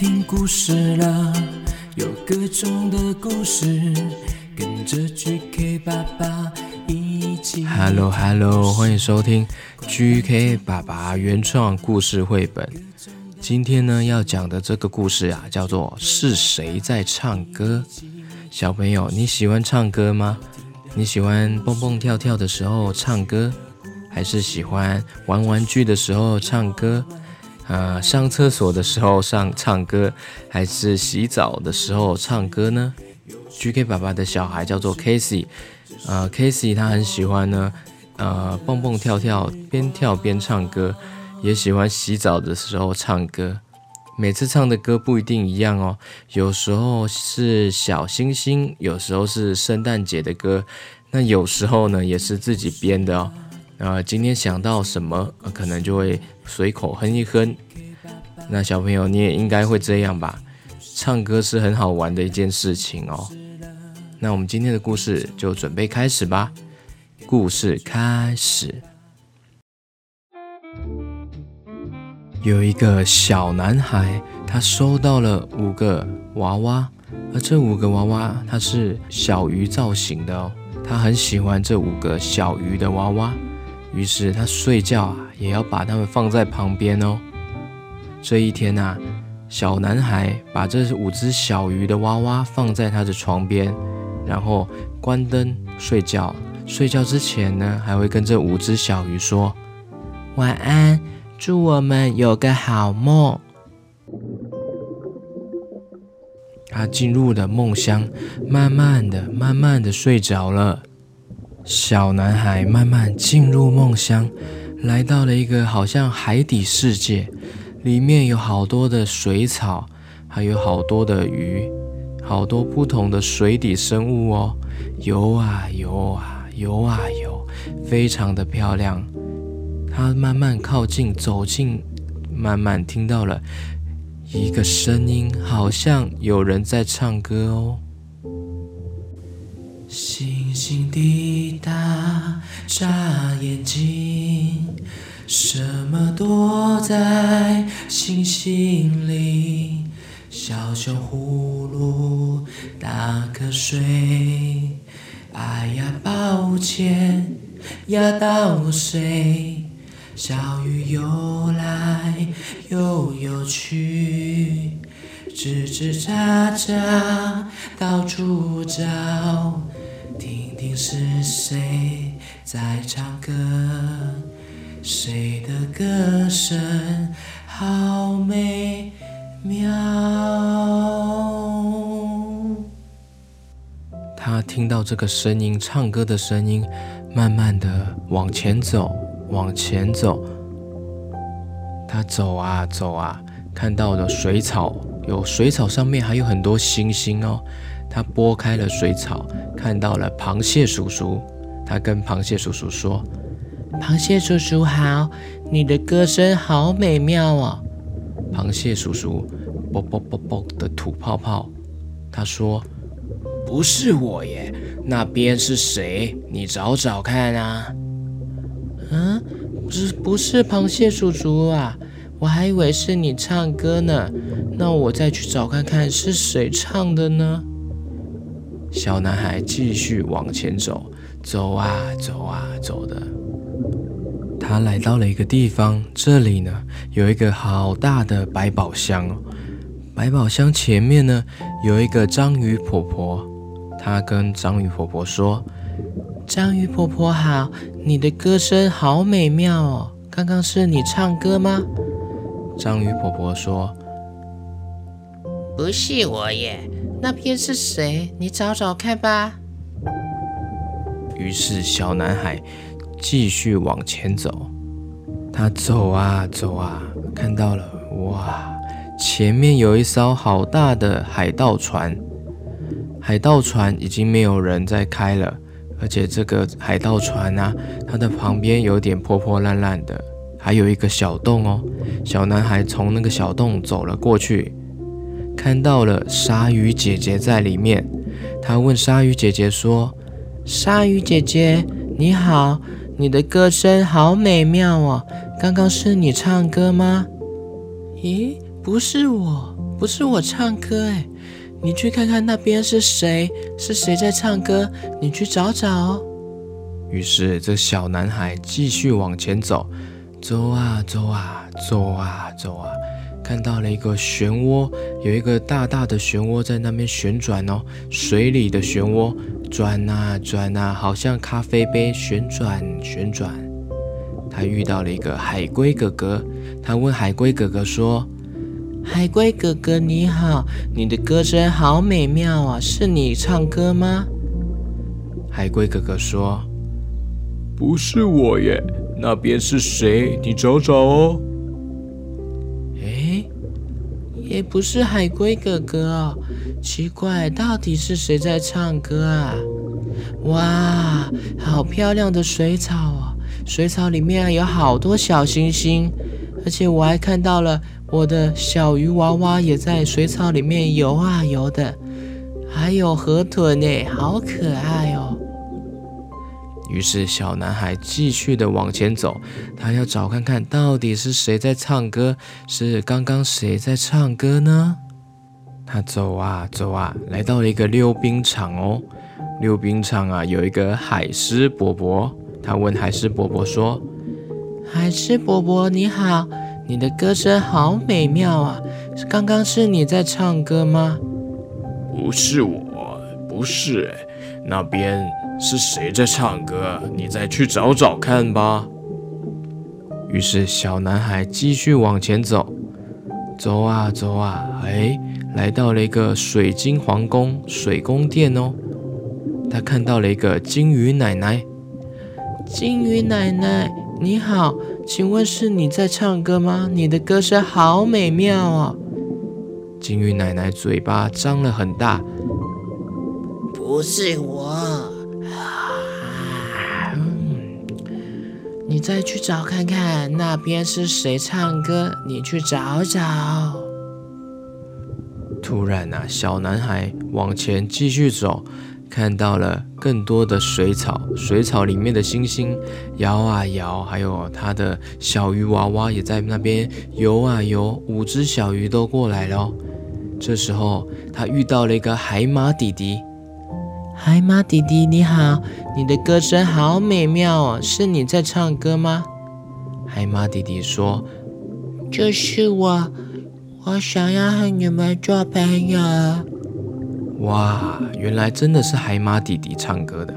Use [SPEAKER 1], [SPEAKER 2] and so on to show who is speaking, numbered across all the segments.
[SPEAKER 1] 听故事了，有各种的故事，跟着 GK 爸爸一起。
[SPEAKER 2] Hello Hello，欢迎收听 GK 爸爸原创故事绘本。今天呢要讲的这个故事啊，叫做《是谁在唱歌》。小朋友，你喜欢唱歌吗？你喜欢蹦蹦跳跳的时候唱歌，还是喜欢玩玩具的时候唱歌？呃，上厕所的时候上唱歌，还是洗澡的时候唱歌呢？GK 爸爸的小孩叫做 Casey，呃，Casey 他很喜欢呢，呃，蹦蹦跳跳，边跳边唱歌，也喜欢洗澡的时候唱歌。每次唱的歌不一定一样哦，有时候是小星星，有时候是圣诞节的歌，那有时候呢也是自己编的哦。呃，今天想到什么，可能就会随口哼一哼。那小朋友你也应该会这样吧？唱歌是很好玩的一件事情哦。那我们今天的故事就准备开始吧。故事开始。有一个小男孩，他收到了五个娃娃，而这五个娃娃它是小鱼造型的哦。他很喜欢这五个小鱼的娃娃。于是他睡觉啊，也要把它们放在旁边哦。这一天啊，小男孩把这五只小鱼的娃娃放在他的床边，然后关灯睡觉。睡觉之前呢，还会跟这五只小鱼说晚安，祝我们有个好梦。他进入了梦乡，慢慢的、慢慢的睡着了。小男孩慢慢进入梦乡，来到了一个好像海底世界，里面有好多的水草，还有好多的鱼，好多不同的水底生物哦，游啊游啊游啊游，非常的漂亮。他慢慢靠近，走近，慢慢听到了一个声音，好像有人在唱歌哦。
[SPEAKER 1] 星星滴答，眨眼睛，什么躲在星星里？小熊葫芦打瞌睡，哎呀，抱歉，压到谁？小雨游来又游去，吱吱喳喳，到处找。听听是谁在唱歌，谁的歌声好美妙。
[SPEAKER 2] 他听到这个声音，唱歌的声音，慢慢的往前走，往前走。他走啊走啊，看到了水草，有水草上面还有很多星星哦。他拨开了水草，看到了螃蟹叔叔。他跟螃蟹叔叔说：“
[SPEAKER 3] 螃蟹叔叔好，你的歌声好美妙哦。”
[SPEAKER 2] 螃蟹叔叔啵啵啵啵的吐泡泡。他说：“不是我耶，那边是谁？你找找看啊。”
[SPEAKER 3] 嗯，不是不是螃蟹叔叔啊，我还以为是你唱歌呢。那我再去找看看是谁唱的呢？
[SPEAKER 2] 小男孩继续往前走，走啊走啊走的。他来到了一个地方，这里呢有一个好大的百宝箱哦。百宝箱前面呢有一个章鱼婆婆，她跟章鱼婆婆说：“
[SPEAKER 3] 章鱼婆婆好，你的歌声好美妙哦，刚刚是你唱歌吗？”
[SPEAKER 2] 章鱼婆婆说：“
[SPEAKER 3] 不是我耶。”那边是谁？你找找看吧。
[SPEAKER 2] 于是小男孩继续往前走，他走啊走啊，看到了哇，前面有一艘好大的海盗船。海盗船已经没有人在开了，而且这个海盗船啊，它的旁边有点破破烂烂的，还有一个小洞哦。小男孩从那个小洞走了过去。看到了鲨鱼姐姐在里面，他问鲨鱼姐姐说：“
[SPEAKER 3] 鲨鱼姐姐，你好，你的歌声好美妙哦，刚刚是你唱歌吗？”“
[SPEAKER 1] 咦，不是我，
[SPEAKER 3] 不是我唱歌哎，你去看看那边是谁？是谁在唱歌？你去找找。
[SPEAKER 2] 于是这小男孩继续往前走，走啊走啊走啊走啊，看到了一个漩涡，有一个大大的漩涡在那边旋转哦，水里的漩涡转啊转啊，好像咖啡杯旋转旋转。他遇到了一个海龟哥哥，他问海龟哥哥说。
[SPEAKER 3] 海龟哥哥你好，你的歌声好美妙啊！是你唱歌吗？
[SPEAKER 2] 海龟哥哥说：“不是我耶，那边是谁？你找找哦。”
[SPEAKER 3] 也不是海龟哥哥哦，奇怪，到底是谁在唱歌啊？哇，好漂亮的水草哦！水草里面有好多小星星，而且我还看到了。我的小鱼娃娃也在水草里面游啊游的，还有河豚呢，好可爱哦。
[SPEAKER 2] 于是小男孩继续的往前走，他要找看看到底是谁在唱歌，是刚刚谁在唱歌呢？他走啊走啊，来到了一个溜冰场哦。溜冰场啊，有一个海狮伯伯，他问海狮伯伯说：“
[SPEAKER 3] 海狮伯伯你好。”你的歌声好美妙啊！刚刚是你在唱歌吗？
[SPEAKER 2] 不是我，不是，那边是谁在唱歌？你再去找找看吧。于是小男孩继续往前走，走啊走啊，哎，来到了一个水晶皇宫水宫殿哦。他看到了一个金鱼奶奶。
[SPEAKER 3] 金鱼奶奶，你好。请问是你在唱歌吗？你的歌声好美妙哦！
[SPEAKER 2] 金鱼奶奶嘴巴张了很大，
[SPEAKER 3] 不是我。你再去找看看，那边是谁唱歌？你去找找。
[SPEAKER 2] 突然啊，小男孩往前继续走。看到了更多的水草，水草里面的星星摇啊摇，还有他的小鱼娃娃也在那边游啊游，五只小鱼都过来了。这时候他遇到了一个海马弟弟，
[SPEAKER 3] 海马弟弟你好，你的歌声好美妙哦，是你在唱歌吗？
[SPEAKER 2] 海马弟弟说：“
[SPEAKER 3] 就是我，我想要和你们做朋友。”
[SPEAKER 2] 哇，原来真的是海马弟弟唱歌的！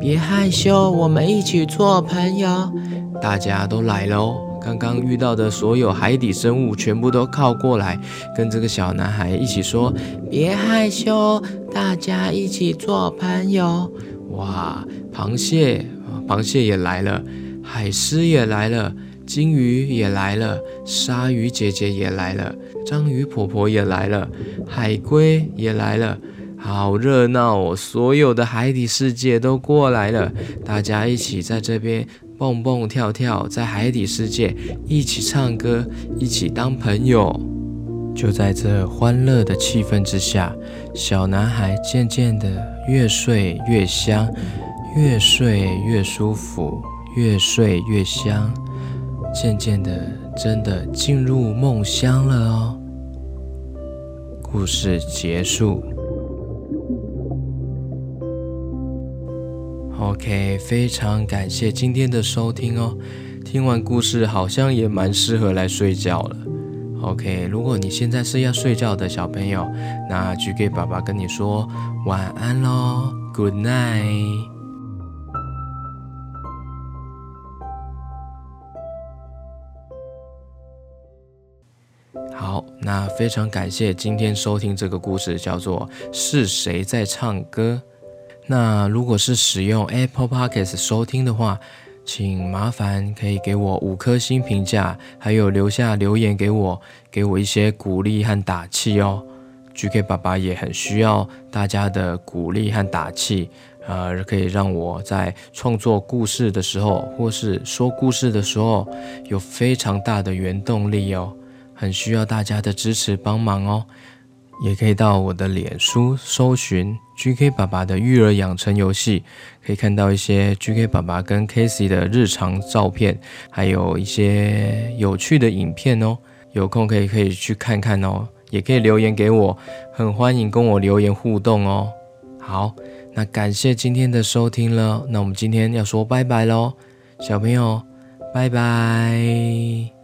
[SPEAKER 3] 别害羞，我们一起做朋友。
[SPEAKER 2] 大家都来喽！刚刚遇到的所有海底生物全部都靠过来，跟这个小男孩一起说：“
[SPEAKER 3] 别害羞，大家一起做朋友。”
[SPEAKER 2] 哇，螃蟹，螃蟹也来了，海狮也来了，金鱼也来了，鲨鱼姐姐也来了，章鱼婆婆也来了，海龟也来了。好热闹哦！所有的海底世界都过来了，大家一起在这边蹦蹦跳跳，在海底世界一起唱歌，一起当朋友。就在这欢乐的气氛之下，小男孩渐渐的越睡越香，越睡越舒服，越睡越香，渐渐的真的进入梦乡了哦。故事结束。OK，非常感谢今天的收听哦。听完故事，好像也蛮适合来睡觉了。OK，如果你现在是要睡觉的小朋友，那就给爸爸跟你说晚安喽，Good night。好，那非常感谢今天收听这个故事，叫做是谁在唱歌。那如果是使用 Apple Podcast 收听的话，请麻烦可以给我五颗星评价，还有留下留言给我，给我一些鼓励和打气哦。GK 爸爸也很需要大家的鼓励和打气，呃，可以让我在创作故事的时候，或是说故事的时候，有非常大的原动力哦。很需要大家的支持帮忙哦。也可以到我的脸书搜寻 GK 爸爸的育儿养成游戏，可以看到一些 GK 爸爸跟 Casey 的日常照片，还有一些有趣的影片哦。有空可以可以去看看哦，也可以留言给我，很欢迎跟我留言互动哦。好，那感谢今天的收听了，那我们今天要说拜拜喽，小朋友，拜拜。